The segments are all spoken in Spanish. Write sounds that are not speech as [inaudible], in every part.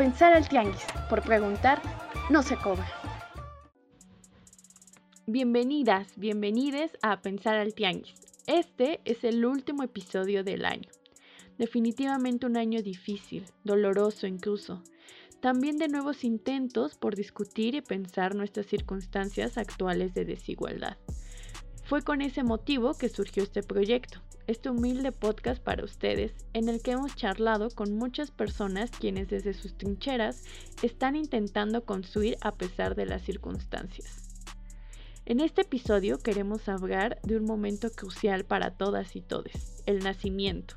pensar al tianguis, por preguntar, no se cobra. Bienvenidas, bienvenides a Pensar al Tianguis. Este es el último episodio del año. Definitivamente un año difícil, doloroso incluso. También de nuevos intentos por discutir y pensar nuestras circunstancias actuales de desigualdad. Fue con ese motivo que surgió este proyecto, este humilde podcast para ustedes, en el que hemos charlado con muchas personas quienes desde sus trincheras están intentando construir a pesar de las circunstancias. En este episodio queremos hablar de un momento crucial para todas y todes, el nacimiento.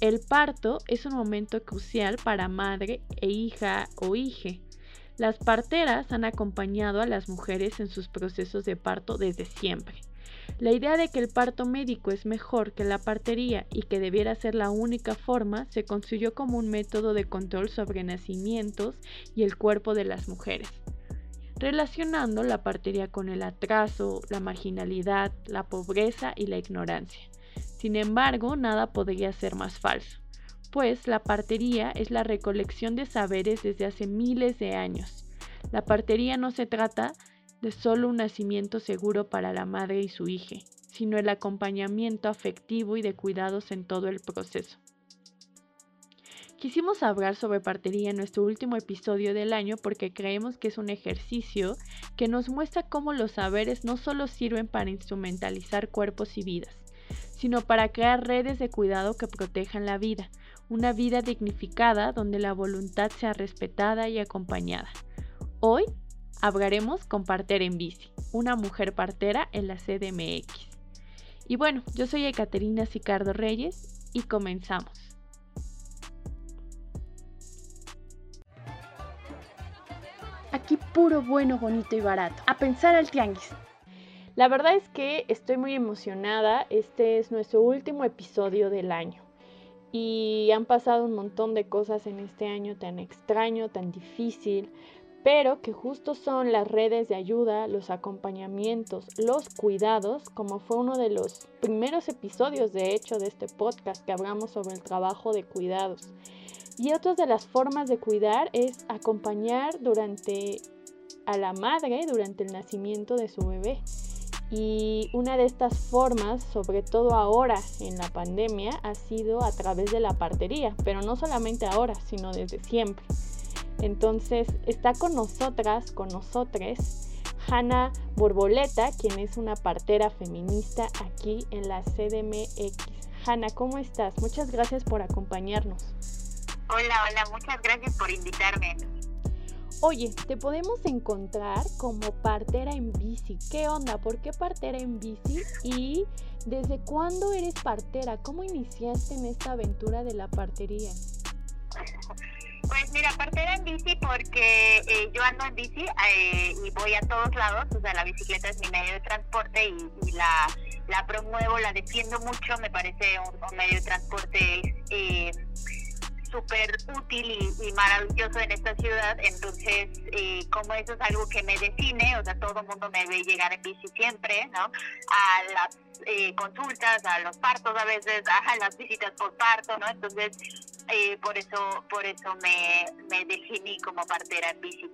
El parto es un momento crucial para madre e hija o hije. Las parteras han acompañado a las mujeres en sus procesos de parto desde siempre. La idea de que el parto médico es mejor que la partería y que debiera ser la única forma se construyó como un método de control sobre nacimientos y el cuerpo de las mujeres, relacionando la partería con el atraso, la marginalidad, la pobreza y la ignorancia. Sin embargo, nada podría ser más falso, pues la partería es la recolección de saberes desde hace miles de años. La partería no se trata de solo un nacimiento seguro para la madre y su hija, sino el acompañamiento afectivo y de cuidados en todo el proceso. Quisimos hablar sobre partería en nuestro último episodio del año porque creemos que es un ejercicio que nos muestra cómo los saberes no solo sirven para instrumentalizar cuerpos y vidas, sino para crear redes de cuidado que protejan la vida, una vida dignificada donde la voluntad sea respetada y acompañada. Hoy hablaremos con Partera en Bici, una mujer partera en la CDMX. Y bueno, yo soy Ekaterina Sicardo Reyes y comenzamos. Aquí puro bueno, bonito y barato. A pensar al tianguis. La verdad es que estoy muy emocionada. Este es nuestro último episodio del año. Y han pasado un montón de cosas en este año tan extraño, tan difícil pero que justo son las redes de ayuda, los acompañamientos, los cuidados, como fue uno de los primeros episodios de hecho de este podcast que hablamos sobre el trabajo de cuidados. Y otra de las formas de cuidar es acompañar durante a la madre durante el nacimiento de su bebé. Y una de estas formas, sobre todo ahora en la pandemia, ha sido a través de la partería, pero no solamente ahora, sino desde siempre. Entonces está con nosotras, con nosotres, Hanna Borboleta, quien es una partera feminista aquí en la CDMX. Hanna, ¿cómo estás? Muchas gracias por acompañarnos. Hola, hola, muchas gracias por invitarme. Oye, te podemos encontrar como partera en bici. ¿Qué onda? ¿Por qué partera en bici? ¿Y desde cuándo eres partera? ¿Cómo iniciaste en esta aventura de la partería? [laughs] Pues mira, partera en bici porque eh, yo ando en bici eh, y voy a todos lados, o sea, la bicicleta es mi medio de transporte y, la, la, promuevo, la defiendo mucho, me parece un, medio de transporte eh, súper útil y, maravilloso en esta ciudad, entonces como eso es algo que me define, o sea, todo el mundo me ve llegar en bici siempre, ¿no? Las consultas, a los partos a veces, a [laughs] las visitas por parto, ¿no? Entonces eh, por eso por eso me, me definí como partera en bici.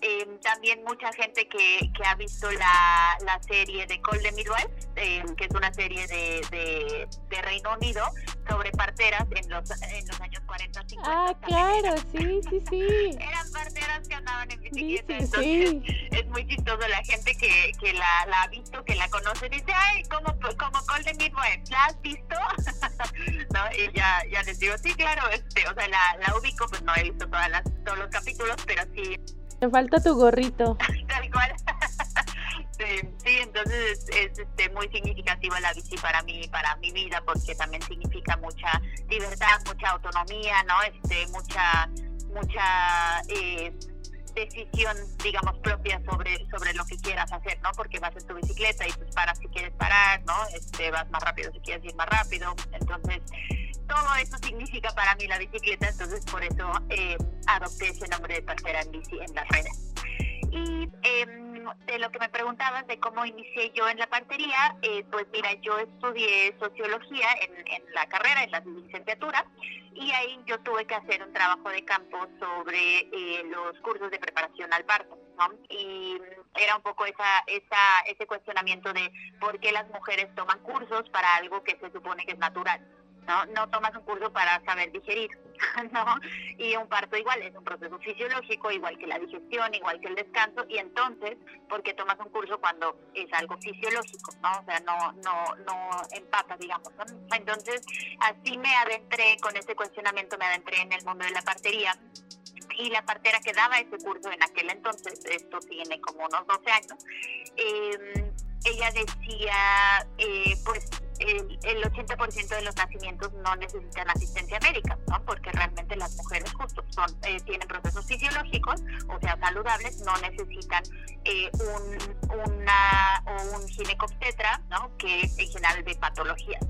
Eh, también mucha gente que, que ha visto la, la serie de Call de Midwife, eh, que es una serie de, de, de, Reino Unido sobre parteras en los, en los años 40, 50. Ah, claro, sí, sí, sí. [laughs] Eran parteras que andaban en bicicleta, entonces es muy chistoso la gente que, que la, la, ha visto, que la conoce, dice, ay, como, como de Midwife, ¿la has visto? [laughs] ¿No? Y ya, ya les digo, sí, claro, este, o sea, la, la ubico, pues no he visto todas las, todos los capítulos, pero sí. Te falta tu gorrito. [laughs] Tal cual. [laughs] sí, sí, entonces es, este, muy significativa la bici para mí, para mi vida, porque también significa mucha libertad, mucha autonomía, ¿no? Este, mucha, mucha eh, decisión, digamos, propia sobre, sobre lo que quieras hacer, ¿no? Porque vas en tu bicicleta y pues paras si quieres parar, ¿no? Este, vas más rápido si quieres ir más rápido. Entonces, todo eso significa para mí la bicicleta, entonces por eso eh, adopté ese nombre de partera en bici en las redes. Y em, de lo que me preguntabas de cómo inicié yo en la partería, eh, pues mira, yo estudié sociología en, la carrera, en la licenciatura, y ahí yo tuve que hacer un trabajo de campo sobre eh, los cursos de preparación al parto. Y era un poco esa, esa, ese cuestionamiento de por qué las mujeres toman cursos para algo que se supone que es natural. ¿No? No tomas un curso para saber digerir, [laughs] ¿no? Y un parto igual, es un proceso fisiológico, igual que la digestión, igual que el descanso, y entonces, ¿por qué tomas un curso cuando es algo fisiológico, ¿no? O sea, no, no, no empata, digamos, Entonces, así me adentré, con ese cuestionamiento me adentré en el mundo de la partería, y la partera que daba ese curso en aquel entonces, esto tiene como unos 12 años, eh, ella decía, eh, pues el, el 80% de los nacimientos no necesitan asistencia médica, ¿no? Porque realmente las mujeres justo son, eh, tienen procesos fisiológicos, o sea, saludables, no necesitan eh, un, una, o un ginecobstetra, ¿no? Que es en general de patologías.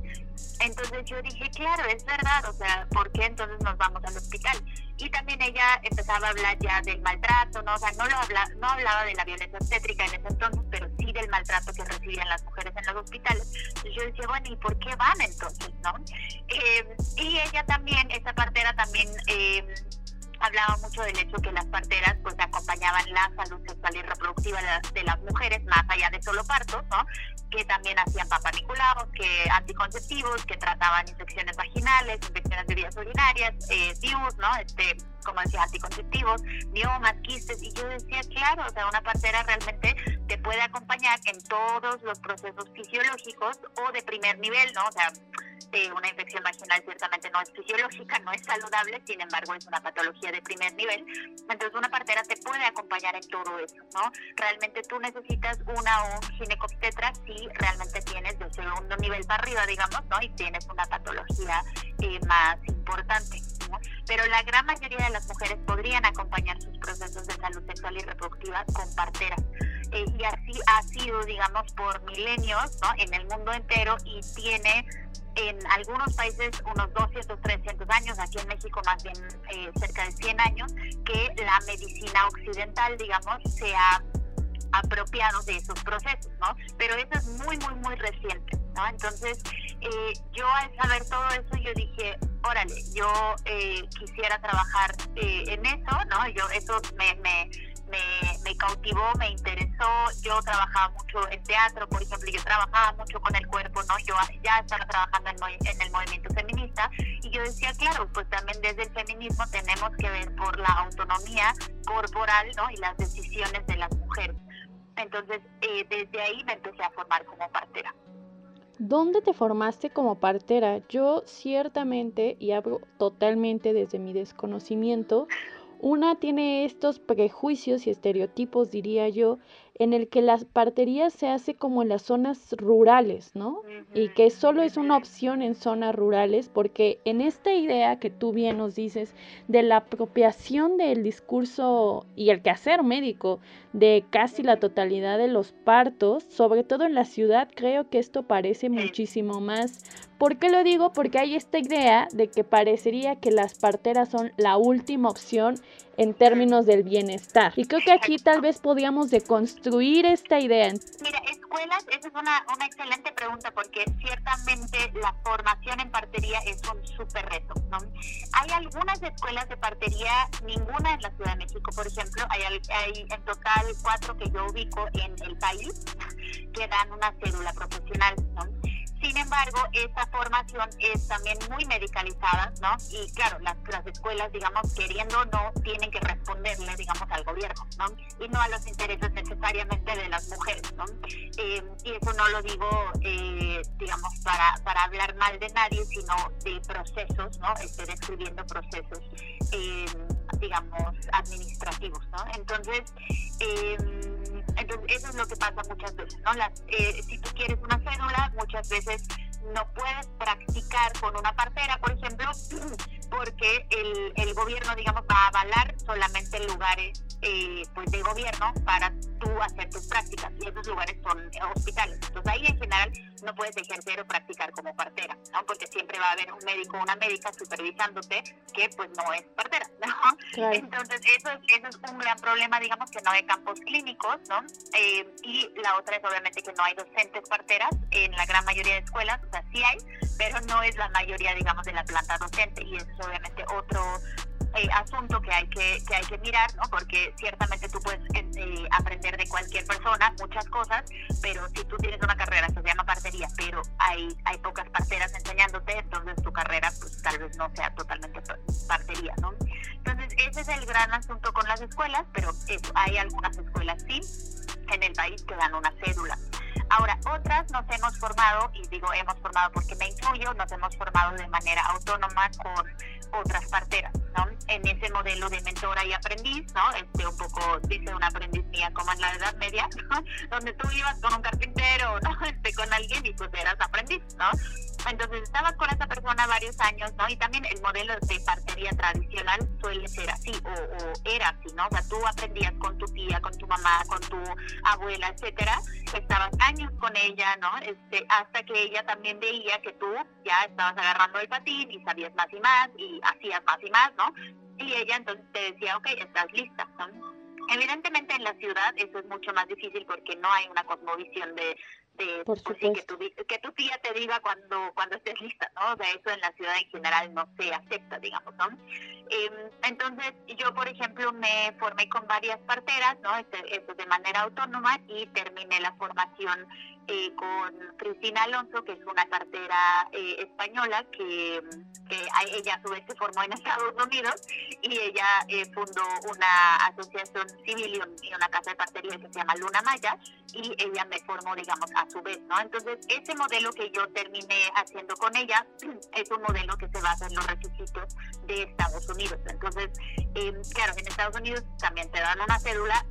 Entonces yo dije, claro, es verdad, o sea, ¿por qué entonces nos vamos al hospital? Y también ella empezaba a hablar ya del maltrato, ¿no? O sea, no, lo habla, no hablaba de la violencia obstétrica en ese entonces, pero sí del maltrato que recibían las mujeres en los hospitales. Entonces yo decía, bueno, ¿y por qué van entonces, no? Eh, y ella también, esa partera también... Eh, hablaba mucho del hecho que las parteras pues acompañaban la salud sexual y reproductiva de, las mujeres más allá de solo partos, ¿no? Que también hacían papaniculados, que anticonceptivos, que trataban infecciones vaginales, infecciones de vías urinarias, eh, ¿no? Este, como decía, anticonceptivos, miomas, quistes, y yo decía, claro, o sea, una partera realmente te puede acompañar en todos los procesos fisiológicos o de primer nivel, ¿no? O sea, una infección vaginal ciertamente no es fisiológica, no es saludable, sin embargo es una patología de primer nivel. Entonces una partera te puede acompañar en todo eso, ¿no? Realmente tú necesitas una o un ginecobstetra si realmente tienes de segundo nivel para arriba, digamos, ¿no? Y tienes una patología eh, más importante. Pero la gran mayoría de las mujeres podrían acompañar sus procesos de salud sexual y reproductiva con parteras. Eh, y así ha sido, digamos, por milenios ¿no? en el mundo entero y tiene en algunos países unos 200, 300 años, aquí en México más bien eh, cerca de 100 años, que la medicina occidental, digamos, se ha apropiado de esos procesos, ¿no? Pero eso es muy, muy, muy reciente, ¿no? Entonces, eh, yo al saber todo eso, yo dije, órale, yo eh, quisiera trabajar en eso, ¿no? Yo, eso me, me me, cautivó, me interesó. Yo trabajaba mucho en teatro, por ejemplo, yo trabajaba mucho con el cuerpo, ¿no? Yo ya estaba trabajando en, en el movimiento feminista y yo decía, claro, pues también desde el feminismo tenemos que ver por la autonomía corporal, ¿no? Y las decisiones de las mujeres. Entonces, eh, desde ahí me empecé a formar como partera. ¿Dónde te formaste como partera? Yo ciertamente, y hablo totalmente desde mi desconocimiento, una tiene estos prejuicios y estereotipos, diría yo, en el que la partería se hace como en las zonas rurales, ¿no? Y que solo es una opción en zonas rurales, porque en esta idea que tú bien nos dices de la apropiación del discurso y el quehacer médico de casi la totalidad de los partos, sobre todo en la ciudad, creo que esto parece muchísimo más. ¿Por qué lo digo? Porque hay esta idea de que parecería que las parteras son la última opción en términos del bienestar. Y creo que aquí tal vez podríamos deconstruir esta idea. Mira, escuelas, esa es una, una excelente pregunta porque ciertamente la formación en partería es un súper reto. ¿no? Hay algunas escuelas de partería, ninguna en la Ciudad de México, por ejemplo, hay, hay en total cuatro que yo ubico en el país que dan una cédula profesional. ¿no? Sin embargo, esta formación es también muy medicalizada, ¿no? Y claro, las, las escuelas, digamos, queriendo o no, tienen que responderle, digamos, al gobierno, ¿no? Y no a los intereses necesariamente de las mujeres, ¿no? Eh, y eso no lo digo, eh, digamos, para, para hablar mal de nadie, sino de procesos, ¿no? Estoy describiendo procesos, eh, digamos, administrativos, ¿no? Entonces, entonces, eso es lo que pasa muchas veces, ¿no? Las, eh, si tú quieres una cédula, muchas veces no puedes practicar con una partera, por ejemplo, [clears throat] porque el, el gobierno, digamos, va a avalar solamente lugares eh, pues de gobierno para tú hacer tus prácticas y esos lugares son hospitales. Entonces ahí en general no puedes ejercer o practicar como partera, ¿no? Porque siempre va a haber un médico o una médica supervisándote que pues no es partera, ¿no? Entonces eso, eso es un gran problema, digamos, que no hay campos clínicos, ¿no? Eh, y la otra es obviamente que no hay docentes parteras en la gran mayoría de escuelas, sea, sí hay, pero no es la mayoría, digamos, de la planta docente y eso es obviamente otro eh, asunto que hay que, que hay que mirar, ¿no? Porque ciertamente tú puedes eh, aprender de cualquier persona muchas cosas, pero si tú tienes una carrera se llama partería, pero hay, hay pocas parteras enseñándote, entonces tu carrera pues tal vez no sea totalmente partería, ¿no? Entonces ese es el gran asunto con las escuelas, pero eso, hay algunas escuelas sí en el país que dan una cédula. Ahora, otras nos hemos formado, y digo hemos formado porque me incluyo, nos hemos formado de manera autónoma con otras parteras, ¿no? En ese modelo de mentora y aprendiz, ¿no? Este, un poco, dice una aprendiz mía, como en la Edad Media, [laughs] ¿no? Donde tú ibas con un carpintero, ¿no? [laughs] Este, con alguien y pues eras aprendiz, ¿no? Entonces estabas con esa persona varios años, ¿no? Y también el modelo de partería tradicional suele ser así, o, o era así, ¿no? O sea, tú aprendías con tu tía, con tu mamá, con tu abuela, etcétera, estabas años con ella, ¿no? Este, hasta que ella también veía que tú ya estabas agarrando el patín y sabías más y más y hacías más y más, ¿no? Y ella entonces te decía, ok, estás lista, ¿no? Evidentemente en la ciudad eso es mucho más difícil porque no hay una cosmovisión de, de pues que, tu, que tu tía te diga cuando cuando estés lista, ¿no? O sea, eso en la ciudad en general no se acepta, digamos, ¿no? Eh, entonces, yo, por ejemplo, me formé con varias parteras, ¿no? Este, esto de manera autónoma y terminé la formación eh, con Cristina Alonso, que es una partera eh, española que, ella a su vez se formó en Estados Unidos y ella eh, fundó una asociación civil y una casa de partería que se llama Luna Maya y ella me formó, digamos, a su vez, ¿no? Entonces, ese modelo que yo terminé haciendo con ella [clears throat] es un modelo que se basa en los requisitos de Estados Unidos. Entonces, claro, en Estados Unidos también te dan una cédula,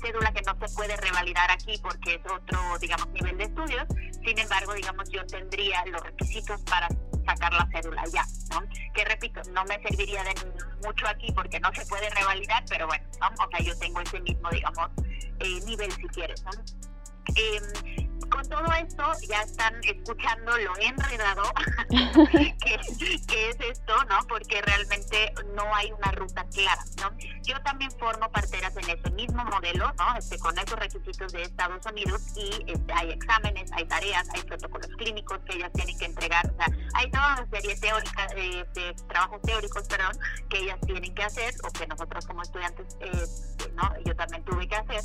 cédula que no se puede revalidar aquí porque es otro, digamos, nivel de estudios, sin embargo, digamos, yo tendría los requisitos para sacar la cédula ya, ¿no? Que repito, no me serviría de mucho aquí porque no se puede revalidar, pero bueno, o sea, yo tengo ese mismo, digamos, eh, nivel si quieres, ¿no? Eh, con todo esto ya están escuchando lo enredado [laughs] que, es esto, ¿no? Porque realmente no hay una ruta clara, ¿no? Yo también formo parteras en ese mismo modelo, ¿no? Este, con esos requisitos de Estados Unidos y este, hay exámenes, hay tareas, hay protocolos clínicos que ellas tienen que entregar, o sea, hay toda una serie teórica, eh, de trabajos teóricos, perdón, que ellas tienen que hacer o que nosotros como estudiantes, eh, ¿no? Yo también tuve que hacer,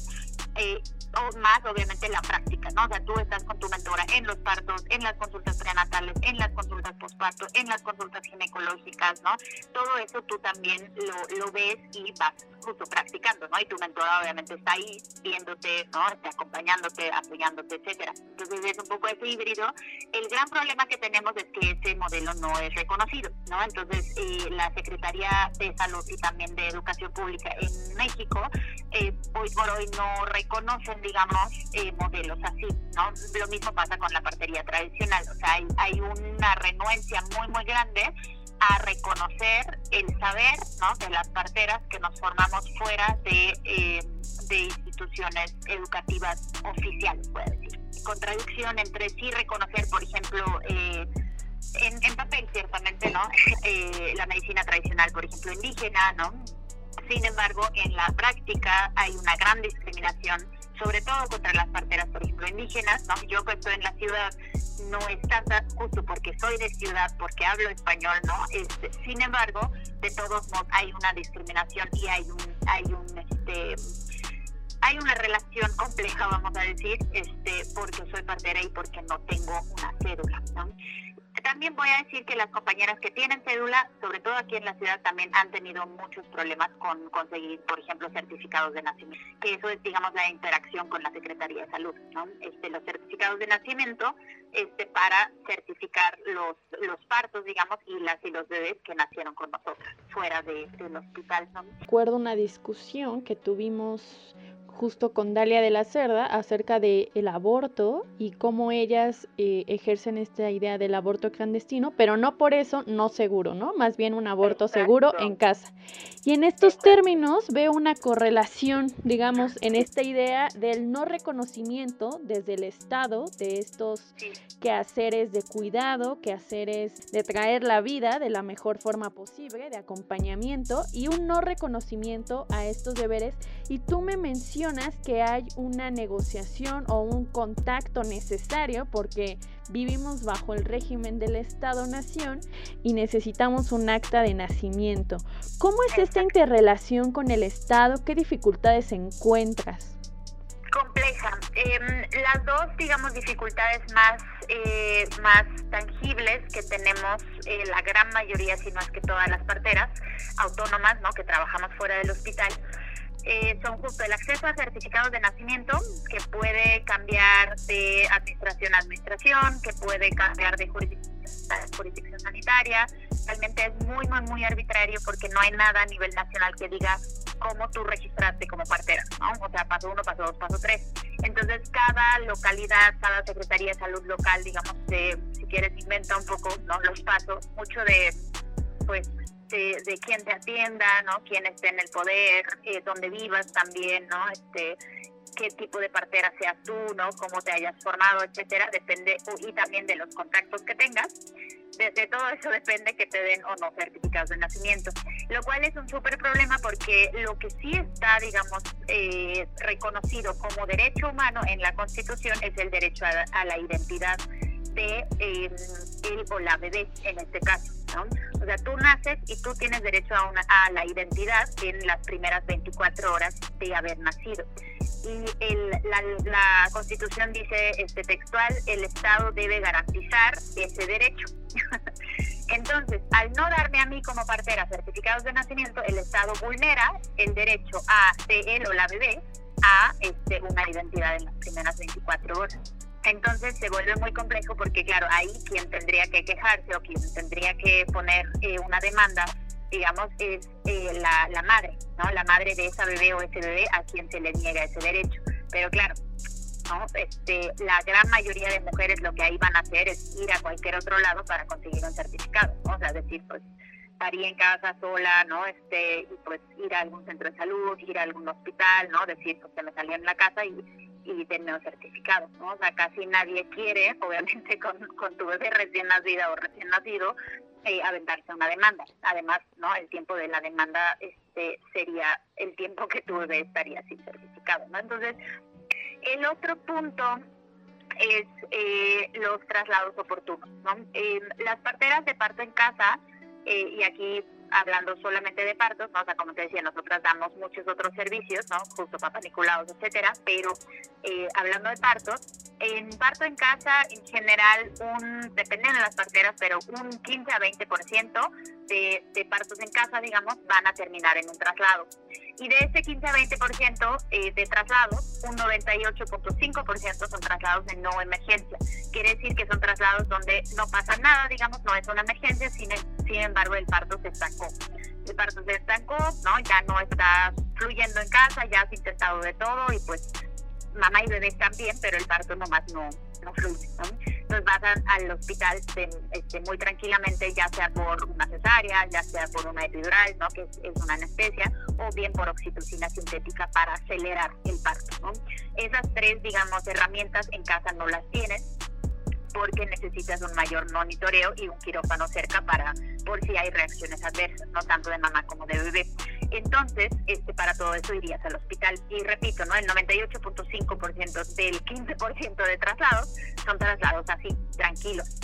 eh, o más obviamente la práctica, ¿no? O sea, tú estás con tu mentora en los partos, en las consultas prenatales, en las consultas postparto, en las consultas ginecológicas, ¿no? Todo eso tú también lo, lo ves y vas justo practicando, ¿no? Y tu mentora obviamente está ahí viéndote, ¿no? Está acompañándote, apoyándote, etcétera. Entonces es un poco ese híbrido. El gran problema que tenemos es que ese modelo no es reconocido, ¿no? Entonces eh, la Secretaría de Salud y también de Educación Pública en México eh, hoy por hoy no reconocen, digamos, eh, modelos así, ¿no? Lo mismo pasa con la partería tradicional, o sea, hay, hay una renuencia muy, muy grande a reconocer el saber ¿no? de las parteras que nos formamos fuera de, eh, de instituciones educativas oficiales, puede decir. Contradicción entre sí reconocer, por ejemplo, eh, en, en, papel ciertamente, ¿no? [laughs] Eh, la medicina tradicional, por ejemplo, indígena, ¿no? Sin embargo, en la práctica hay una gran discriminación, sobre todo contra las parteras, por ejemplo, indígenas, ¿no? Yo que estoy en la ciudad no es tanta justo porque soy de ciudad, porque hablo español, ¿no? Este, sin embargo, de todos modos hay una discriminación y hay un, hay un, este, hay una relación compleja, vamos a decir, este, porque soy partera y porque no tengo una cédula, ¿no? También voy a decir que las compañeras que tienen cédula, sobre todo aquí en la ciudad, también han tenido muchos problemas con conseguir, por ejemplo, certificados de nacimiento, que eso es, digamos, la interacción con la Secretaría de Salud, ¿no? Este, los certificados de nacimiento este, para certificar los, los partos, digamos, y las y los bebés que nacieron con nosotros, fuera de, del hospital. Recuerdo una discusión que tuvimos justo con Dalia de la Cerda acerca del el aborto y cómo ellas eh, ejercen esta idea del aborto clandestino, pero no por eso no seguro, ¿no? Más bien un aborto seguro en casa. Y en estos términos veo una correlación, digamos, en esta idea del no reconocimiento desde el Estado de estos quehaceres de cuidado, quehaceres de traer la vida de la mejor forma posible, de acompañamiento y un no reconocimiento a estos deberes. Y tú me mencionas que hay una negociación o un contacto necesario porque vivimos bajo el régimen del Estado-Nación y necesitamos un acta de nacimiento. ¿Cómo es esta interrelación con el Estado? ¿Qué dificultades encuentras? compleja. Em, las dos, digamos, dificultades más, eh, más tangibles que tenemos eh, la gran mayoría, si no es que todas las parteras autónomas, ¿no? Que trabajamos fuera del hospital, eh, son justo el acceso a certificados de nacimiento, que puede cambiar de administración a administración, que puede cambiar de jurisdicción jurisdicción sanitaria. Realmente es muy, muy, muy arbitrario porque no hay nada a nivel nacional que diga cómo tú registraste como partera, ¿no? O sea, paso uno, paso dos, paso tres. Entonces, cada localidad, cada secretaría de salud local, digamos, si quieres, inventa un poco ¿no? los pasos, mucho de, pues, de, quién te atienda, ¿no? Quién esté en el poder, eh, dónde vivas también, ¿no? Este, qué tipo de partera seas tú, ¿no? Cómo te hayas formado, etcétera, depende, y también de los contactos que tengas. De, todo eso depende que te den o no certificados de nacimiento, lo cual es un súper problema porque lo que sí está, digamos, eh, reconocido como derecho humano en la Constitución es el derecho a, la identidad de eh, él o la bebé, en este caso. O sea, tú naces y tú tienes derecho a, una, a la identidad en las primeras 24 horas de haber nacido. Y el, la, la, Constitución dice este textual, el Estado debe garantizar ese derecho. [laughs] Entonces, al no darme a mí como partera certificados de nacimiento, el Estado vulnera el derecho a de él o la bebé a este, una identidad en las primeras 24 horas. Entonces se vuelve muy complejo porque, claro, ahí quien tendría que quejarse o quien tendría que poner eh, una demanda, digamos, es eh, la, madre, ¿no? La madre de esa bebé o ese bebé a quien se le niega ese derecho. Pero claro, ¿no? Este, la gran mayoría de mujeres lo que ahí van a hacer es ir a cualquier otro lado para conseguir un certificado, ¿no? O sea, decir, pues, estaría en casa sola, ¿no? Este, y pues ir a algún centro de salud, ir a algún hospital, ¿no? Decir, pues, que me salió en la casa y y tener certificado, ¿no? O sea, casi nadie quiere, [laughs] obviamente con, con tu bebé recién nacida o recién nacido, eh, aventarse una demanda. Además, ¿no? El tiempo de la demanda este sería el tiempo que tu bebé estaría sin certificado, ¿no? Entonces, el otro punto es eh, los traslados oportunos, ¿no? Eh, las parteras de parto en casa, eh, y aquí hablando solamente de partos, ¿no? o sea, como te decía, nosotras damos muchos otros servicios, ¿no? Justo papaniculados, etcétera, pero eh, hablando de partos, en parto en casa, en general, un, dependen de las parteras, pero un 15 a 20% de, de partos en casa, digamos, van a terminar en un traslado. Y de ese 15 a 20% eh, de traslados, un 98.5% son traslados de no emergencia. Quiere decir que son traslados donde no pasa nada, digamos, no es una emergencia, sin, sin embargo el parto se estancó. El parto se estancó, ¿no? Ya no está fluyendo en casa, ya has intentado de todo y pues mamá y bebé también, pero el parto nomás no, no fluye, ¿no? Entonces vas al hospital este, muy tranquilamente, ya sea por una cesárea, ya sea por una epidural, ¿no? Que es, una anestesia, o bien por oxitocina sintética para acelerar el parto, ¿no? Esas tres, digamos, herramientas en casa no las tienes porque necesitas un mayor monitoreo y un quirófano cerca para por si hay reacciones adversas, no tanto de mamá como de bebé. Entonces, este, para todo eso irías al hospital. Y repito, ¿no? El 98.5% del 15% de traslados son traslados así, tranquilos.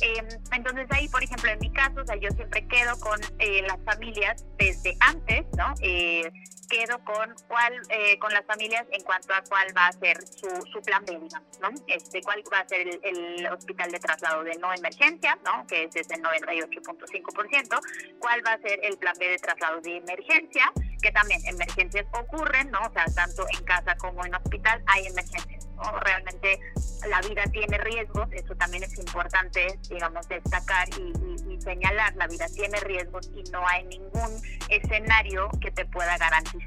Em, entonces ahí, por ejemplo, en mi caso, o sea, yo siempre quedo con eh, las familias desde antes, ¿no? Eh, quedo con cuál, eh, con las familias en cuanto a cuál va a ser su, su plan B, digamos, ¿no? Este, cuál va a ser el, hospital de traslado de no emergencia, ¿no? Que es el 98.5%, cuál va a ser el plan B de traslado de emergencia, que también emergencias ocurren, ¿no? O sea, tanto en casa como en hospital hay emergencias, ¿no? Realmente la vida tiene riesgos, eso también es importante, digamos, destacar y, señalar, la vida tiene riesgos y no hay ningún escenario que te pueda garantizar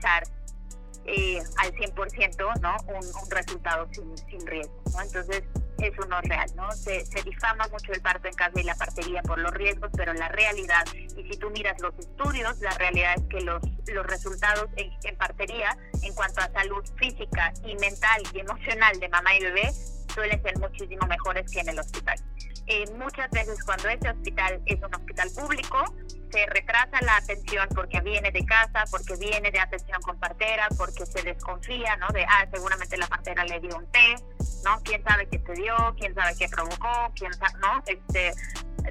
eh, al 100%, ¿no? Un, un resultado sin, sin riesgo, ¿no? Entonces, eso no es real, ¿no? Se, se, difama mucho el parto en casa y la partería por los riesgos, pero la realidad, y si tú miras los estudios, la realidad es que los, los resultados en, en partería, en cuanto a salud física y mental y emocional de mamá y bebé, suelen ser muchísimo mejores que en el hospital. Eh, muchas veces cuando ese hospital es un hospital público, se retrasa la atención porque viene de casa, porque viene de atención con partera, porque se desconfía, ¿no? De, ah, seguramente la partera le dio un té, ¿no? ¿Quién sabe qué te dio? ¿Quién sabe qué provocó? ¿Quién sabe, no? Este,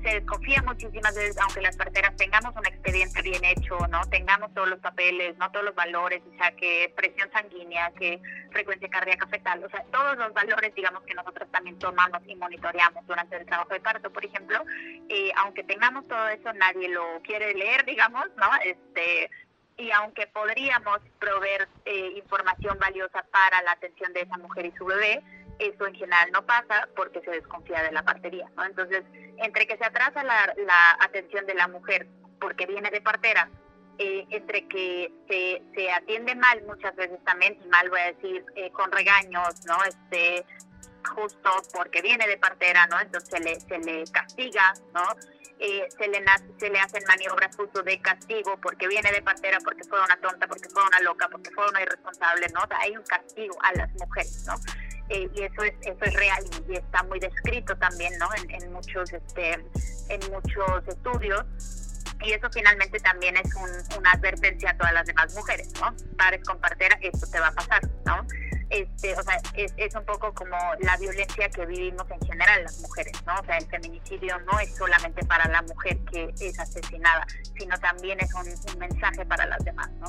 se desconfía muchísimas veces, aunque las parteras tengamos un expediente bien hecho, no tengamos todos los papeles, no todos los valores, o sea, que presión sanguínea, que frecuencia cardíaca fetal, o sea, todos los valores, digamos, que nosotros también tomamos y monitoreamos durante el trabajo de parto, por ejemplo, eh, aunque tengamos todo eso, nadie lo quiere leer, digamos, ¿no? Este, y aunque podríamos proveer eh, información valiosa para la atención de esa mujer y su bebé, eso en general no pasa porque se desconfía de la partería, ¿no? Entonces, entre que se atrasa la, la atención de la mujer porque viene de partera, eh, entre que se, se atiende mal muchas veces también, y mal voy a decir, eh, con regaños, ¿no? Este, justo porque viene de partera, ¿no? Entonces se le, se le castiga, ¿no? Eh, se, le, se le hacen maniobras justo de castigo porque viene de partera, porque fue una tonta, porque fue una loca, porque fue una irresponsable, ¿no? Hay un castigo a las mujeres, ¿no? Eh, y eso es eso es real y, está muy descrito también no en, en muchos este en muchos estudios y eso finalmente también es un, una advertencia a todas las demás mujeres no pares con partera esto te va a pasar no este, o sea, es, es, un poco como la violencia que vivimos en general las mujeres, ¿no? O sea, el feminicidio no es solamente para la mujer que es asesinada, sino también es un, mensaje para las demás, ¿no?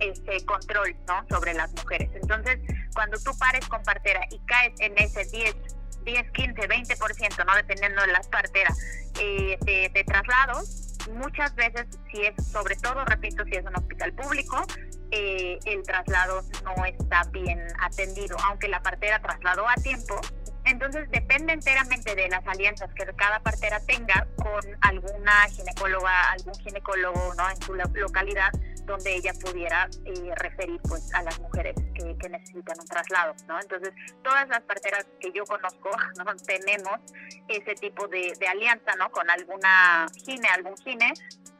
Este control, ¿no? Sobre las mujeres. Entonces, cuando tú pares con partera y caes en ese 10, 10 15, 20%, ¿no? Dependiendo de las parteras, eh, de traslados, muchas veces, si es, sobre todo, repito, si es un hospital público, eh, el traslado no está bien atendido, aunque la partera trasladó a tiempo. Entonces depende enteramente de las alianzas que cada partera tenga con alguna ginecóloga, algún ginecólogo ¿no? en su localidad donde ella pudiera eh, referir pues a las mujeres que, necesitan un traslado, ¿no? Entonces, todas las parteras que yo conozco, [laughs] ¿no? tenemos ese tipo de, de alianza, ¿no? Con alguna gine, algún gine,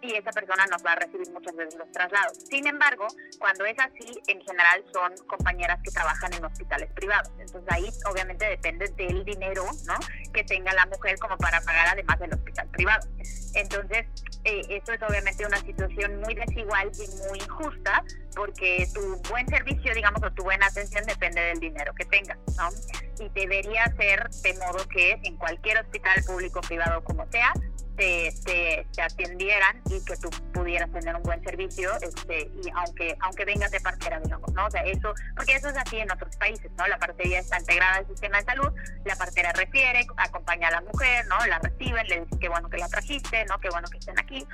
y esa persona nos va a recibir muchas veces los traslados. Sin embargo, cuando es así, en general son compañeras que trabajan en hospitales privados. Entonces ahí obviamente depende del dinero ¿no? que tenga la mujer como para pagar además del hospital privado. Entonces, eh, esto es obviamente una situación muy desigual y muy injusta porque tu buen servicio, digamos, o tu buena atención depende del dinero que tengas, ¿no? Y debería ser de modo que en cualquier hospital público, privado, como sea, te, te, te, atendieran y que tú pudieras tener un buen servicio, este, y aunque aunque vengas de partera, digamos, ¿no? O sea, eso, porque eso es así en otros países, ¿no? La partería está integrada al sistema de salud, la partera refiere, acompaña a la mujer, ¿no? La reciben, le dicen qué bueno que la trajiste, ¿no? Qué bueno que estén aquí.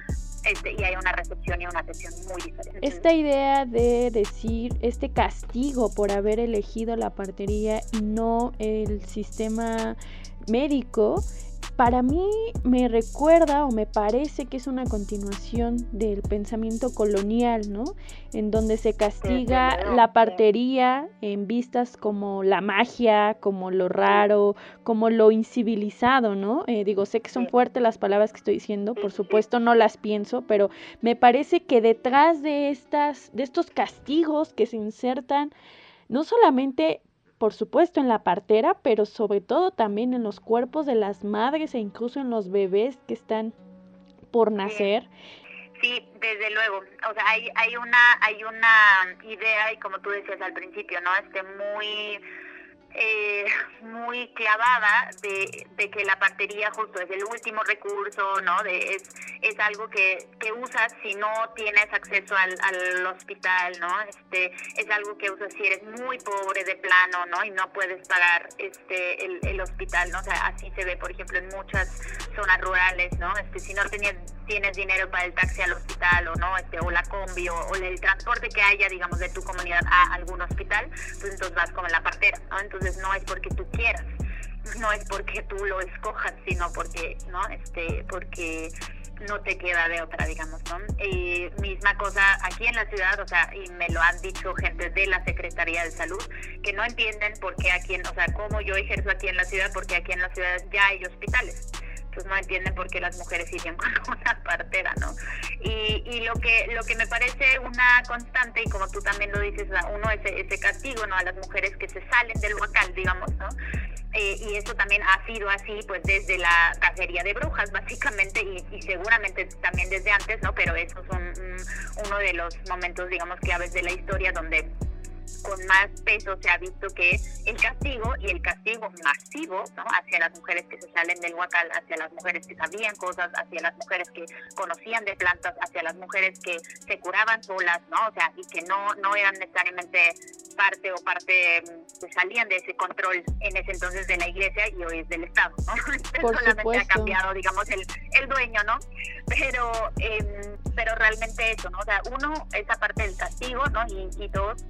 Este, y hay una recepción y una atención muy diferente. Esta idea de decir este castigo por haber elegido la partería y no el sistema médico para mí me recuerda o me parece que es una continuación del pensamiento colonial, ¿no? En donde se castiga la partería en vistas como la magia, como lo raro, como lo incivilizado, ¿no? Eh, digo, sé que son fuertes las palabras que estoy diciendo, por supuesto no las pienso, pero me parece que detrás de estas, de estos castigos que se insertan, no solamente por supuesto en la partera, pero sobre todo también en los cuerpos de las madres e incluso en los bebés que están por nacer. Sí, desde luego. O sea, hay, hay una hay una idea y como tú decías al principio, ¿no? Este muy eh, muy clavada de, de, que la partería justo es el último recurso, ¿no? De, es, es algo que, que usas si no tienes acceso al, al hospital, ¿no? Este, es algo que usas si eres muy pobre de plano, ¿no? Y no puedes pagar este, el, el hospital, ¿no? O sea, así se ve, por ejemplo, en muchas zonas rurales, ¿no? Este, si no tenías, tienes dinero para el taxi al hospital o no, este, o la combi o, el transporte que haya, digamos, de tu comunidad a algún hospital, pues entonces vas como en la partera, ¿no? Entonces no es porque tú quieras. no es porque tú lo escojas, sino porque, ¿no? Este, porque no te queda de otra, digamos, ¿no? Y misma cosa aquí en la ciudad, o sea, y me lo han dicho gente de la Secretaría de Salud, que no entienden por qué aquí, en, o sea, cómo yo ejerzo aquí en la ciudad, porque aquí en la ciudad ya hay hospitales pues no entienden por qué las mujeres siguen [laughs] con una partera, ¿no? Y, y lo que lo que me parece una constante, y como tú también lo dices, uno ese, ese castigo, ¿no? A las mujeres que se salen del local, digamos, ¿no? Eh, y eso también ha sido así pues desde la cacería de brujas básicamente y, seguramente también desde antes, ¿no? Pero esos son mm, uno de los momentos digamos claves de la historia donde con más peso se ha visto que el castigo y el castigo masivo ¿no? hacia las mujeres que se salen del huacal, hacia las mujeres que sabían cosas, hacia las mujeres que conocían de plantas, hacia las mujeres que se curaban solas, ¿no? O sea, y que no, no eran necesariamente parte o parte que mm, salían de ese control en ese entonces de la iglesia y hoy es del Estado, ¿no? [laughs] Solamente ha cambiado, digamos, el, el dueño, ¿no? Pero, eh, pero realmente eso, ¿no? O sea, uno, esa parte del castigo, ¿no? Y, y dos,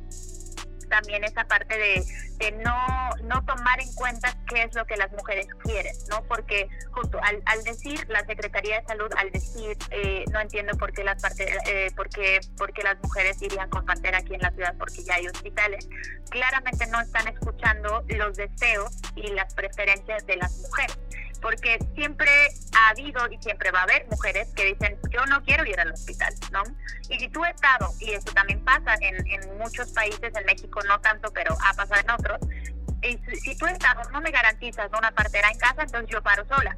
también esa parte de, no, no tomar en cuenta qué es lo que las mujeres quieren, ¿no? Porque justo al, al decir la Secretaría de Salud, al decir eh, no entiendo por qué las parte, eh, por qué, por qué las mujeres irían con pantera aquí en la ciudad porque ya hay hospitales, claramente no están escuchando los deseos y las preferencias de las mujeres porque siempre ha habido y siempre va a haber mujeres que dicen, yo no quiero ir al hospital, ¿no? Y si has estado, y esto también pasa en, en muchos países, en México no tanto, pero ha pasado en otros, y si tú estado no me garantizas una partera en casa, entonces yo paro sola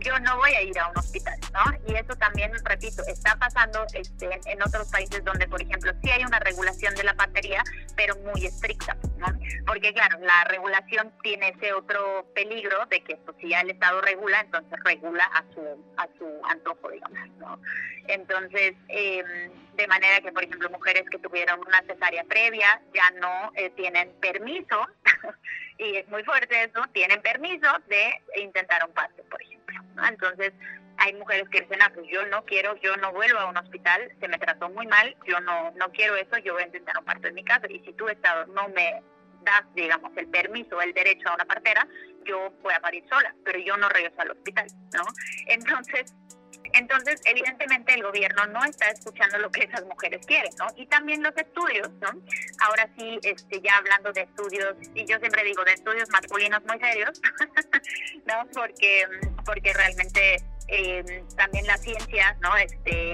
yo no voy a ir a un hospital, ¿no? Y eso también, repito, está pasando este, en otros países donde, por ejemplo, sí hay una regulación de la partería, pero muy estricta, ¿no? Porque, claro, la regulación tiene ese otro peligro de que pues, si ya el Estado regula, entonces regula a su, a su antojo, digamos, ¿no? Entonces, em, de manera que, por ejemplo, mujeres que tuvieron una cesárea previa ya no eh, tienen permiso, [laughs] y es muy fuerte eso, tienen permiso de intentar un parto, por ejemplo. Entonces, hay mujeres que dicen, ah, pues yo no quiero, yo no vuelvo a un hospital, se me trató muy mal, yo no, no quiero eso, yo voy a intentar un parto en mi casa. Y si tu Estado no me das, digamos, el permiso el derecho a una partera, yo voy a parir sola, pero yo no regreso al hospital, ¿no? Entonces, entonces, evidentemente el gobierno no está escuchando lo que esas mujeres quieren, ¿no? Y también los estudios, ¿no? Ahora sí, este, ya hablando de estudios, y yo siempre digo de estudios masculinos muy serios, [laughs] ¿no? Porque, porque realmente eh, también la ciencia, ¿no? Este,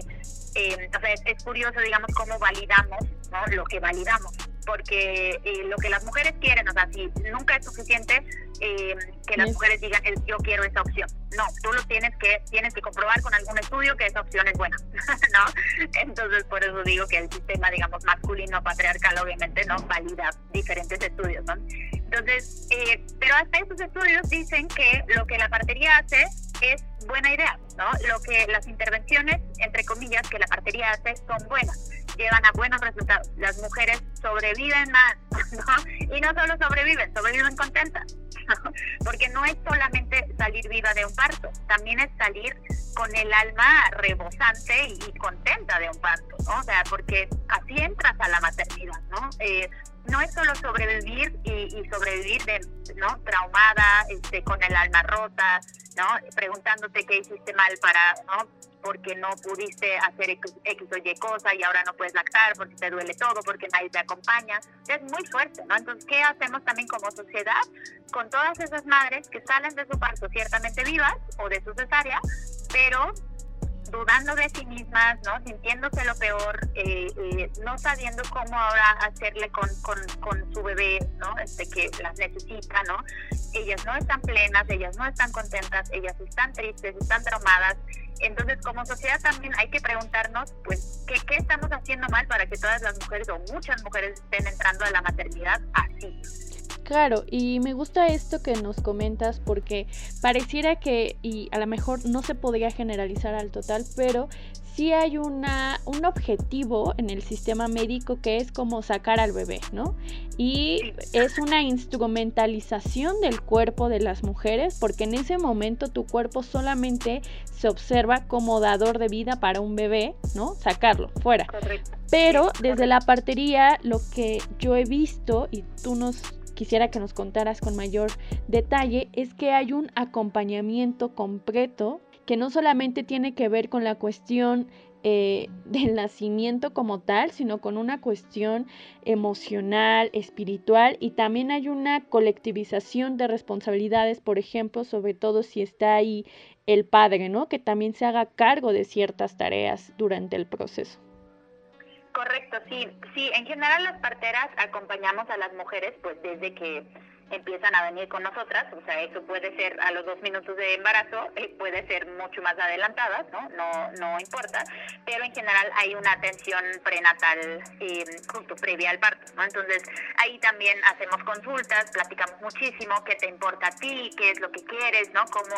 eh, o sea, es, curioso, digamos, cómo validamos, ¿no? Lo que validamos porque eh, lo que las mujeres quieren, o sea, si nunca es suficiente eh, que las mujeres digan yo quiero esa opción. No, tú lo tienes que tienes que comprobar con algún estudio que esa opción es buena, [laughs] ¿no? Entonces por eso digo que el sistema, digamos, masculino patriarcal obviamente no valida diferentes estudios, ¿no? Entonces, eh, pero hasta esos estudios dicen que lo que la partería hace es buena idea, ¿no? Lo que las intervenciones, entre comillas, que la partería hace son buenas, llevan a buenos resultados. Las mujeres sobreviven más, [laughs] ¿no? Y no solo sobreviven, sobreviven contentas, [laughs] Porque no es solamente salir viva de un parto, también es salir con el alma rebosante y, contenta de un parto, ¿no? O sea, porque así entras a la maternidad, ¿no? Eh, no es solo sobrevivir y, sobrevivir de, ¿no? traumada, este, con el alma rota, ¿no? preguntándote qué hiciste mal para, ¿no? porque no pudiste hacer X, o Y cosa y ahora no puedes lactar porque te duele todo, porque nadie te acompaña. Es muy fuerte, ¿no? Entonces, ¿qué hacemos también como sociedad con todas esas madres que salen de su parto ciertamente vivas o de su cesárea, pero dudando de sí mismas, ¿no? Sintiéndose lo peor, eh, eh, no sabiendo cómo ahora hacerle con, con, con, su bebé, ¿no? Este, que las necesita, ¿no? Ellas no están plenas, ellas no están contentas, ellas están tristes, están traumadas. Entonces, como sociedad también hay que preguntarnos, pues, ¿qué, qué estamos haciendo mal para que todas las mujeres o muchas mujeres estén entrando a la maternidad así? Claro, y me gusta esto que nos comentas porque pareciera que, y a lo mejor no se podría generalizar al total, pero sí hay una, un objetivo en el sistema médico que es como sacar al bebé, ¿no? Y es una instrumentalización del cuerpo de las mujeres porque en ese momento tu cuerpo solamente se observa como dador de vida para un bebé, ¿no? Sacarlo fuera. Pero desde la partería lo que yo he visto y tú nos quisiera que nos contaras con mayor detalle es que hay un acompañamiento completo que no solamente tiene que ver con la cuestión eh, [laughs] del nacimiento como tal, sino con una cuestión emocional, espiritual y también hay una colectivización de responsabilidades, por ejemplo, sobre todo si está ahí el padre, ¿no? Que también se haga cargo de ciertas tareas durante el proceso. Correcto, sí, sí, en general las parteras acompañamos a las mujeres pues desde que empiezan a venir con nosotras, o sea, eso puede ser a los dos minutos de embarazo, eh, puede ser mucho más adelantadas, ¿no? No, no importa, pero en general hay una atención prenatal eh, justo previa al parto, ¿no? Entonces, ahí también hacemos consultas, platicamos muchísimo qué te importa a ti, qué es lo que quieres, ¿no? Cómo,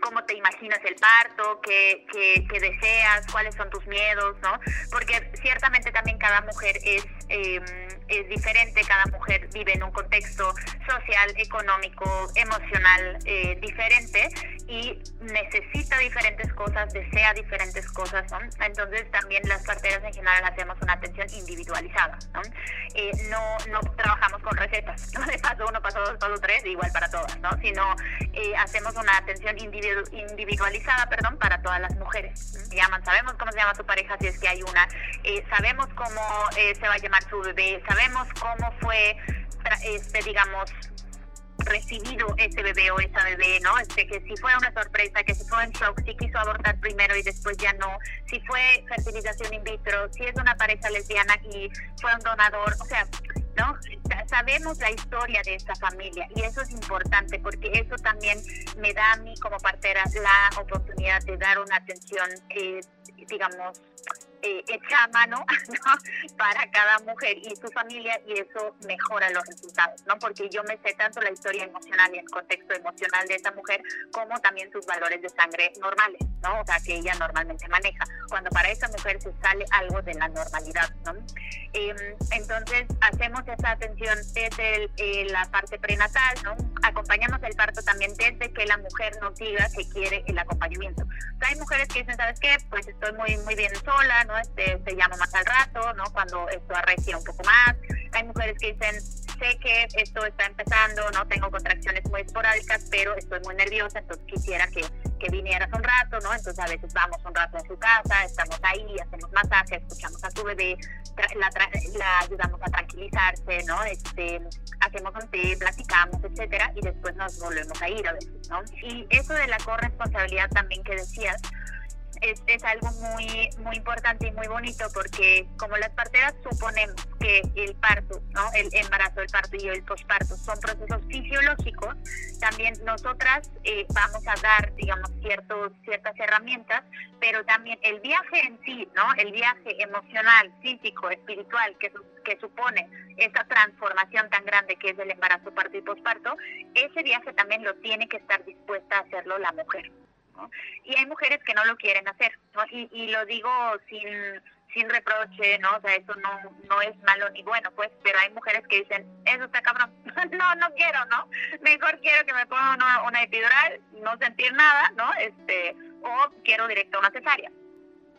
cómo te imaginas el parto, qué, qué, qué deseas, cuáles son tus miedos, ¿no? Porque ciertamente también cada mujer es, eh, es diferente, cada mujer vive en un contexto social, económico, emocional eh, diferente y necesita diferentes cosas, desea diferentes cosas, ¿no? Entonces también las parteras en general hacemos una atención individualizada, ¿no? Eh, no, no trabajamos con recetas, [laughs] ¿no? De paso uno, paso dos, paso tres, igual para todas, ¿no? Sino eh, hacemos una atención individualizada, perdón, para todas las mujeres. Llaman, sabemos cómo se llama su pareja si es que hay una, sabemos cómo se va a llamar su bebé, sabemos cómo fue este, digamos, recibido ese bebé o esa bebé, ¿no? Este, que si fue una sorpresa, que si fue en shock, si quiso abortar primero y después ya no, si fue fertilización in vitro, si es una pareja lesbiana y fue un donador, o sea, ¿no? Sabemos la historia de esta familia y eso es importante porque eso también me da a mí como partera la oportunidad de dar una atención, eh, digamos, eh, hecha a mano [laughs] para cada mujer y su familia y eso mejora los resultados, ¿no? Porque yo me sé tanto la historia emocional y el contexto emocional de esa mujer como también sus valores de sangre normales, ¿no? O sea, que ella normalmente maneja, cuando para esa mujer se sale algo de la normalidad, ¿no? Em, entonces, hacemos esa atención desde eh, la parte prenatal, ¿no? Acompañamos el parto también desde que la mujer nos diga que quiere el acompañamiento. O sea, hay mujeres que dicen, ¿sabes qué? Pues estoy muy, muy bien sola, ¿no? Este, te llamo más al rato, ¿no? Cuando esto arrecia un poco más. Hay mujeres que dicen, sé que esto está empezando, no tengo contracciones muy esporádicas, pero estoy muy nerviosa, entonces quisiera que, que vinieras un rato, ¿no? Entonces a veces vamos un rato a su casa, estamos ahí, hacemos masaje, escuchamos a tu bebé, la, la ayudamos a tranquilizarse, ¿no? Este, hacemos un té, platicamos, etcétera, y después nos volvemos a ir a veces, ¿no? Y eso de la corresponsabilidad también que decías, es, es, algo muy muy importante y muy bonito porque como las parteras suponemos que el parto, ¿no? el embarazo, el parto y el posparto son procesos fisiológicos, también nosotras eh, vamos a dar, digamos, ciertos, ciertas herramientas, pero también el viaje en sí, ¿no? el viaje emocional, físico, espiritual que, que supone esa transformación tan grande que es el embarazo, parto y posparto, ese viaje también lo tiene que estar dispuesta a hacerlo la mujer. Y hay mujeres que no lo quieren hacer, ¿no? Y, y lo digo sin, sin reproche, ¿no? O sea, eso no, no es malo ni bueno, pues, pero hay mujeres que dicen, eso está cabrón, [laughs] no, no quiero, ¿no? Mejor quiero que me ponga una, una epidural, no sentir nada, ¿no? Este, o quiero directo una cesárea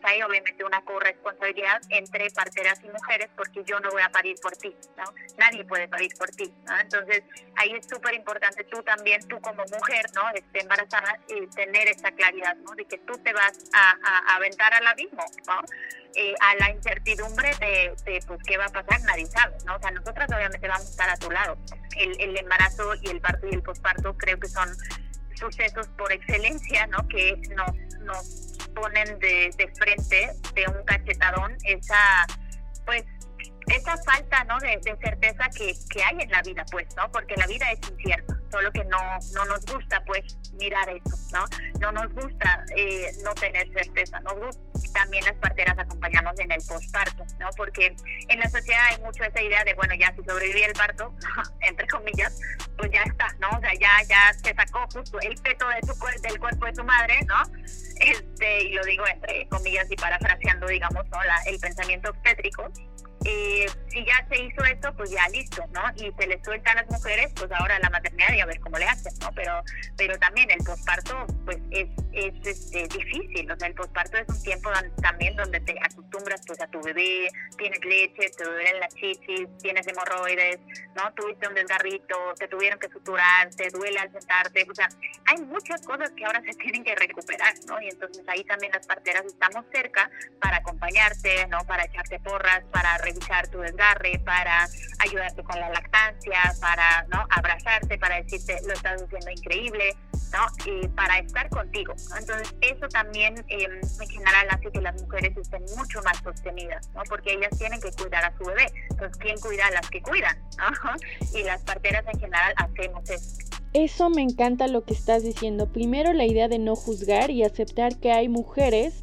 hay obviamente una corresponsabilidad entre parteras y mujeres porque yo no voy a parir por ti, ¿no? Nadie puede parir por ti, ¿no? Entonces ahí es súper importante tú también, tú como mujer, ¿no? Esté embarazada, y tener esa claridad, ¿no? De que tú te vas a, a, aventar al abismo, ¿no? Eh, a la incertidumbre de, de, pues, qué va a pasar, nadie sabe, ¿no? O sea, nosotras obviamente vamos a estar a tu lado. El, el embarazo y el parto y el posparto creo que son sucesos por excelencia, ¿no? Que nos, nos ponen de, de frente de un cachetadón esa, pues, esa falta, ¿no? De, certeza que, que, hay en la vida, pues, ¿no? Porque la vida es incierta, solo que no, no nos gusta, pues, mirar eso, ¿no? No nos gusta eh, no tener certeza, nos gusta también las parteras acompañamos en el posparto, ¿no? Porque en la sociedad hay mucho esa idea de, bueno, ya si sobreviví el parto, [laughs] entre comillas, pues ya está, ¿no? O sea, ya, ya se sacó justo el peto de su, del cuerpo de su madre, ¿no? Este, y lo digo entre comillas y parafraseando, digamos, ¿no? el pensamiento obstétrico, eh, si ya se hizo esto, pues ya listo, ¿no? Y se le sueltan a las mujeres, pues ahora la maternidad y a ver cómo le hacen, ¿no? Pero, pero también el posparto, pues es, es este, difícil, o sea, el posparto es un tiempo también donde te acostumbras pues a tu bebé, tienes leche, te duelen las chichis, tienes hemorroides, ¿no? Tuviste un desgarrito, te tuvieron que suturar, te duele al sentarte, o sea, hay muchas cosas que ahora se [laughs] tienen que recuperar, ¿no? Y entonces ahí también las parteras estamos cerca para acompañarte, ¿no? Para echarte porras, para revisar tu desgarre, para ayudarte con la lactancia, para ¿no? abrazarte, para decirte lo estás haciendo increíble, ¿no? Y para estar contigo. Entonces, eso también eh, en general hace que las mujeres estén mucho más sostenidas, ¿no? Porque ellas tienen que cuidar a su bebé. Entonces, ¿quién cuida a las que cuidan? [laughs] Y las parteras en general hacemos eso. Eso me encanta lo que estás diciendo. Primero la idea de no juzgar y aceptar que hay mujeres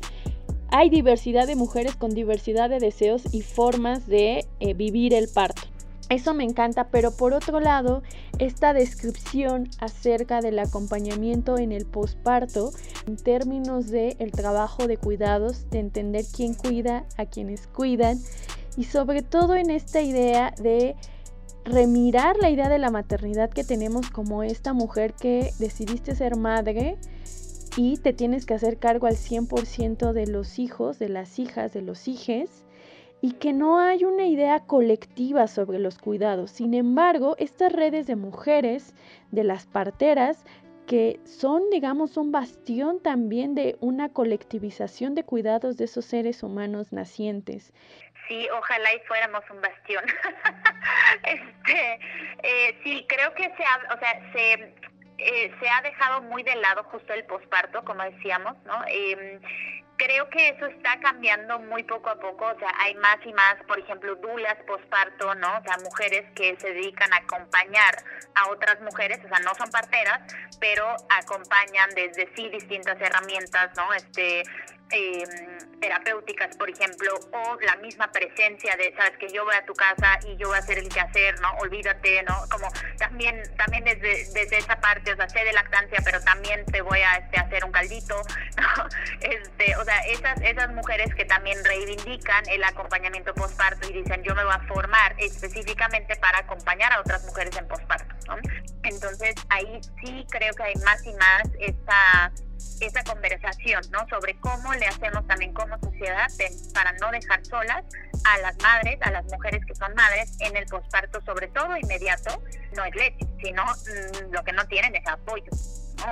hay diversidad de mujeres con diversidad de deseos y formas de eh, vivir el parto. Eso me encanta, pero por otro lado, esta descripción acerca del acompañamiento en el posparto, en términos de el trabajo de cuidados, de entender quién cuida, a quienes cuidan, y sobre todo en esta idea de remirar la idea de la maternidad que tenemos como esta mujer que decidiste ser madre y te tienes que hacer cargo al 100% de los hijos, de las hijas, de los hijes y que no hay una idea colectiva sobre los cuidados. Sin embargo, estas redes de mujeres, de las parteras, que son, digamos, un bastión también de una colectivización de cuidados de esos seres humanos nacientes. Sí, ojalá y fuéramos un bastión. [laughs] este, eh, sí, creo que se, o sea, se, eh, se ha dejado muy de lado justo el posparto, como decíamos, ¿no? Em, creo que eso está cambiando muy poco a poco, o sea, hay más y más, por ejemplo, dulas posparto, ¿no? O sea, mujeres que se dedican a acompañar a otras mujeres, o sea, no son parteras, pero acompañan desde sí distintas herramientas, ¿no? Este, eh, terapéuticas, por ejemplo, o la misma presencia de, sabes, que yo voy a tu casa y yo voy a hacer el quehacer, ¿no? Olvídate, ¿no? Como también también desde, desde esa parte, o sea, sé de lactancia, pero también te voy a este, hacer un caldito, [laughs] ¿no? Este, o sea, esas, esas mujeres que también reivindican el acompañamiento postparto y dicen, yo me voy a formar específicamente para acompañar a otras mujeres en postparto, ¿no? Entonces, ahí sí creo que hay más y más esta esa conversación, ¿no? Sobre cómo le hacemos también como sociedad para no dejar solas a las madres, a las mujeres que son madres en el posparto, sobre todo inmediato, no es leche, sino mm, lo que no tienen es apoyo.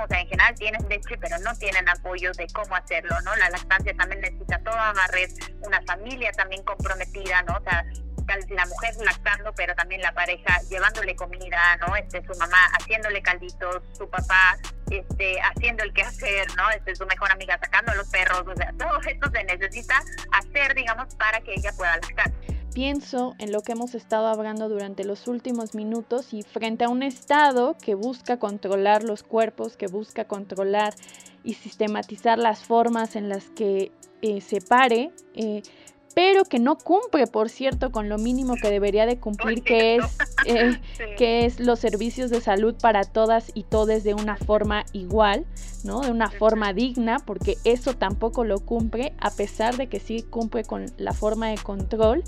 O sea, en general tienen leche, pero no tienen apoyo de cómo hacerlo, ¿no? La lactancia también necesita toda una red, una familia también comprometida, ¿no? O sea, la mujer lactando, pero también la pareja llevándole comida, ¿no? Este, su mamá haciéndole calditos, su papá este, haciendo el quehacer, ¿no? Este, su mejor amiga sacando los perros, o sea, todo esto se necesita hacer, digamos, para que ella pueda lactar. Pienso en lo que hemos estado hablando durante los últimos minutos y frente a un Estado que busca controlar los cuerpos, que busca controlar y sistematizar las formas en las que eh, se pare, eh, pero que no cumple, por cierto, con lo mínimo que debería de cumplir, que es, eh, [laughs] que es los servicios de salud para todas y todes de una forma igual, ¿no? De una forma digna, porque eso tampoco lo cumple, a pesar de que sí cumple con la forma de control.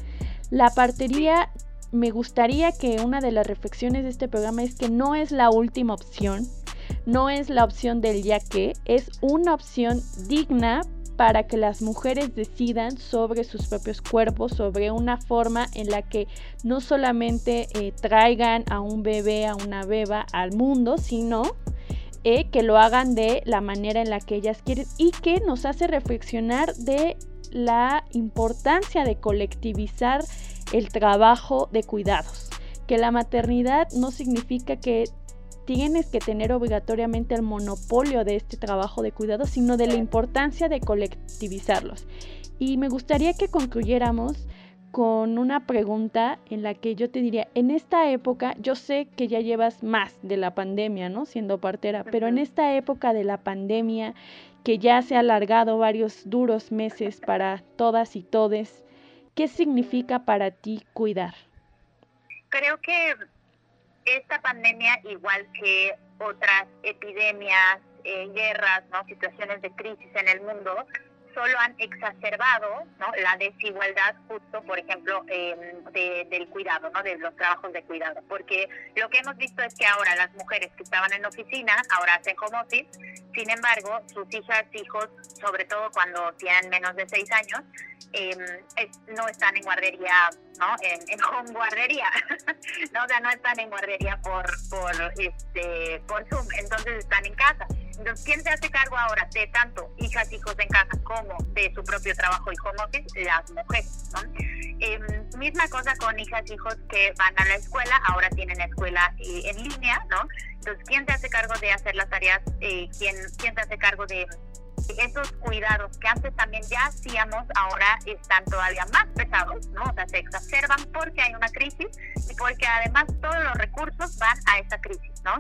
La partería, me gustaría que una de las reflexiones de este programa es que no es la última opción, no es la opción del ya que, es una opción digna para que las mujeres decidan sobre sus propios cuerpos, sobre una forma en la que no solamente eh, traigan a un bebé, a una beba al mundo, sino eh, que lo hagan de la manera en la que ellas quieren y que nos hace reflexionar de la importancia de colectivizar el trabajo de cuidados. Que la maternidad no significa que tienes que tener obligatoriamente el monopolio de este trabajo de cuidado, sino de la importancia de colectivizarlos. Y me gustaría que concluyéramos con una pregunta en la que yo te diría, en esta época, yo sé que ya llevas más de la pandemia, ¿no? Siendo partera, pero en esta época de la pandemia, que ya se ha alargado varios duros meses para todas y todes, ¿qué significa para ti cuidar? Creo que esta pandemia, igual que otras epidemias, eh, guerras, ¿no? situaciones de crisis en el mundo, solo han exacerbado ¿no? la desigualdad justo, por ejemplo, em, del cuidado, ¿no? de los trabajos de cuidado. Porque lo que hemos visto es que ahora las mujeres que estaban en oficina ahora hacen home sin embargo, sus hijas, hijos, sobre todo cuando tienen menos de seis años, em, no están en guardería, ¿no? En, home guardería, [laughs] ¿no? O sea, no están en guardería por, por, este, por Zoom, entonces están en casa. Entonces, ¿quién se hace cargo ahora de tanto hijas, hijos en casa como de su propio trabajo y home office? Las mujeres, ¿no? Em, misma cosa con hijas, hijos que van a la escuela, ahora tienen escuela eh, en línea, ¿no? Entonces, ¿quién se hace cargo de hacer las tareas? Eh, ¿quién, ¿Quién se hace cargo de esos cuidados que antes también ya hacíamos, ahora están todavía más pesados, ¿no? O sea, se exacerban porque hay una crisis y porque además todos los recursos van a esa crisis, ¿no?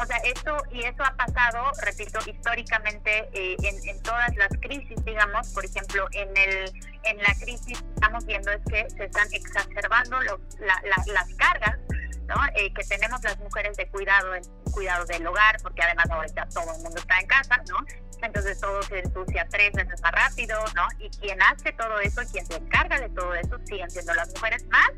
O sea, esto y eso ha pasado, repito, históricamente eh, en, todas las crisis, digamos, por ejemplo, en el en la crisis estamos viendo es que se están exacerbando los, las cargas ¿no? Eh, que tenemos las mujeres de cuidado, en cuidado del hogar, porque además ahorita todo el mundo está en casa, ¿no? Entonces todo se ensucia tres veces más rápido, ¿no? Y quien hace todo eso, quien se encarga de todo eso, siguen siendo las mujeres más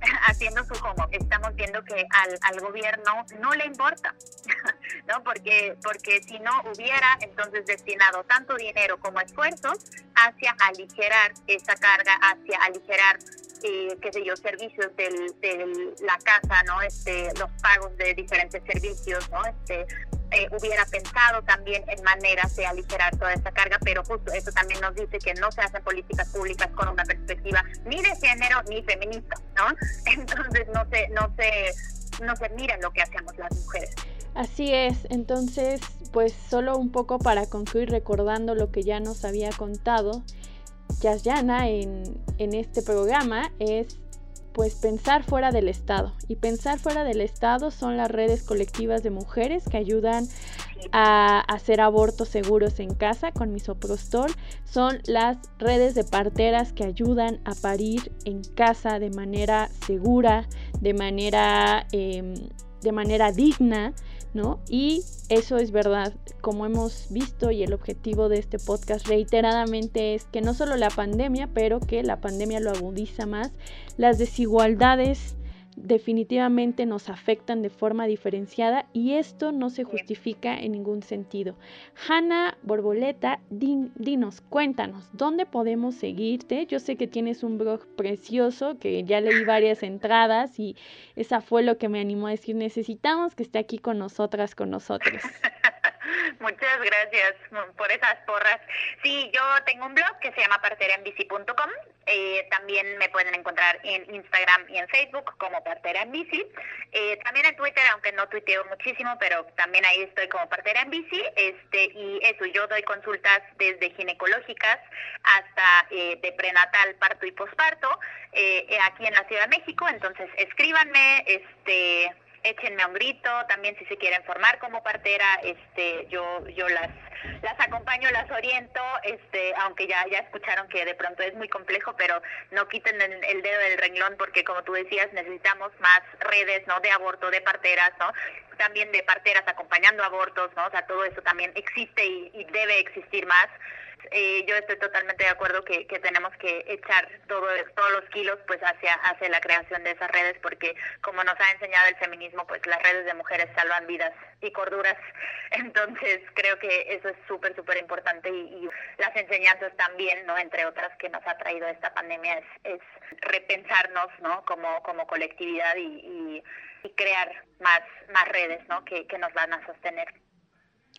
[laughs] haciendo su como estamos viendo que al, al gobierno no le importa, [laughs] ¿no? Porque, porque si no hubiera entonces destinado tanto dinero como esfuerzos hacia aligerar esa carga, hacia aligerar eh, qué sé yo, servicios de la casa, ¿no? Este, los pagos de diferentes servicios, ¿no? Este, eh, hubiera pensado también en maneras de aligerar toda esta carga, pero justo eso también nos dice que no se hacen políticas públicas con una perspectiva ni de género ni feminista, ¿no? [laughs] Entonces no se, no se, no se mira lo que hacemos las mujeres. Así es, entonces pues solo un poco para concluir recordando lo que ya nos había contado Yasyana en, en este programa es pues pensar fuera del Estado. Y pensar fuera del Estado son las redes colectivas de mujeres que ayudan a hacer abortos seguros en casa con misoprostol. Son las redes de parteras que ayudan a parir en casa de manera segura, de manera, em, de manera digna. ¿No? Y eso es verdad, como hemos visto y el objetivo de este podcast reiteradamente es que no solo la pandemia, pero que la pandemia lo agudiza más, las desigualdades definitivamente nos afectan de forma diferenciada y esto no se justifica en ningún sentido. Hanna Borboleta, dinos, cuéntanos, ¿dónde podemos seguirte? Yo sé que tienes un blog precioso, que ya leí [laughs] varias entradas y esa fue lo que me animó a decir, necesitamos que esté aquí con nosotras, con nosotros. [laughs] Muchas gracias por esas porras. Sí, yo tengo un blog que se llama parteraenbici.com. Eh, también me pueden encontrar en Instagram y en Facebook como Partera en Bici. Eh, también en Twitter, aunque no tuiteo muchísimo, pero también ahí estoy como Partera en Bici. Este, y eso, yo doy consultas desde ginecológicas hasta eh, de prenatal, parto y posparto eh, aquí en la Ciudad de México. Entonces, escríbanme, este échenme un grito, también si se quieren formar como partera, este, yo, yo las, las acompaño, las oriento, este, aunque ya, ya escucharon que de pronto es muy complejo, pero no quiten el, dedo del renglón porque como tú decías, necesitamos más redes, ¿no? De aborto, de parteras, ¿no? También de parteras acompañando abortos, ¿no? O sea, todo eso también existe y, y debe existir más. Eh, yo estoy totalmente de acuerdo que, tenemos que echar todo, todos los kilos pues hacia, hacia la creación de esas redes porque como nos ha enseñado el feminismo pues las redes de mujeres salvan vidas y corduras. [laughs] Entonces creo que eso es súper súper importante y, las enseñanzas también no entre otras que nos ha traído esta pandemia es, es repensarnos no como como colectividad y, crear más más redes no que, que nos van a sostener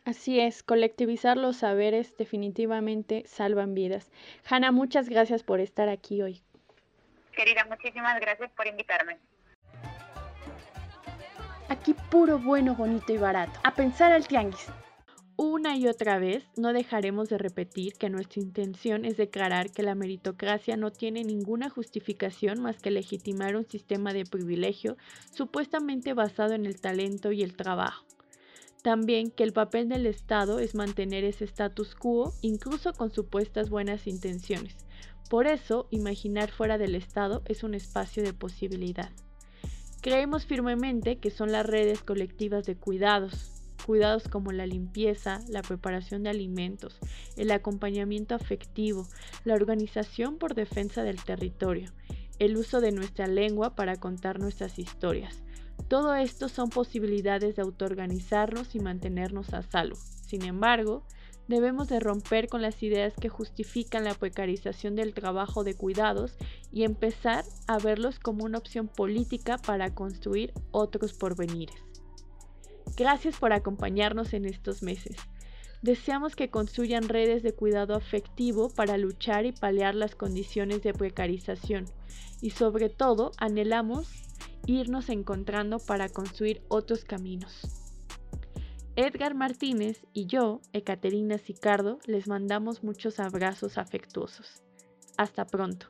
Así es, colectivizar los saberes definitivamente salvan vidas. Hanna, muchas gracias por estar aquí hoy. Querida, muchísimas gracias por invitarme. Aquí puro bueno, bonito y barato. A pensar al tianguis. Una y otra vez no dejaremos de repetir que nuestra intención es declarar que la meritocracia no tiene ninguna justificación más que legitimar un sistema de privilegio supuestamente basado en el talento y el trabajo. También que el papel del Estado es mantener ese status quo incluso con supuestas buenas intenciones. Por eso, imaginar fuera del Estado es un espacio de posibilidad. Creemos firmemente que son las redes colectivas de cuidados, cuidados como la limpieza, la preparación de alimentos, el acompañamiento afectivo, la organización por defensa del territorio, el uso de nuestra lengua para contar nuestras historias. Todo esto son posibilidades de autoorganizarnos y mantenernos a salvo. Sin embargo, debemos de romper con las ideas que justifican la precarización del trabajo de cuidados y empezar a verlos como una opción política para construir otros porvenires. Gracias por acompañarnos en estos meses. Deseamos que construyan redes de cuidado afectivo para luchar y paliar las condiciones de precarización y sobre todo anhelamos irnos encontrando para construir otros caminos. Edgar Martínez y yo, Ecaterina Sicardo, les mandamos muchos abrazos afectuosos. Hasta pronto.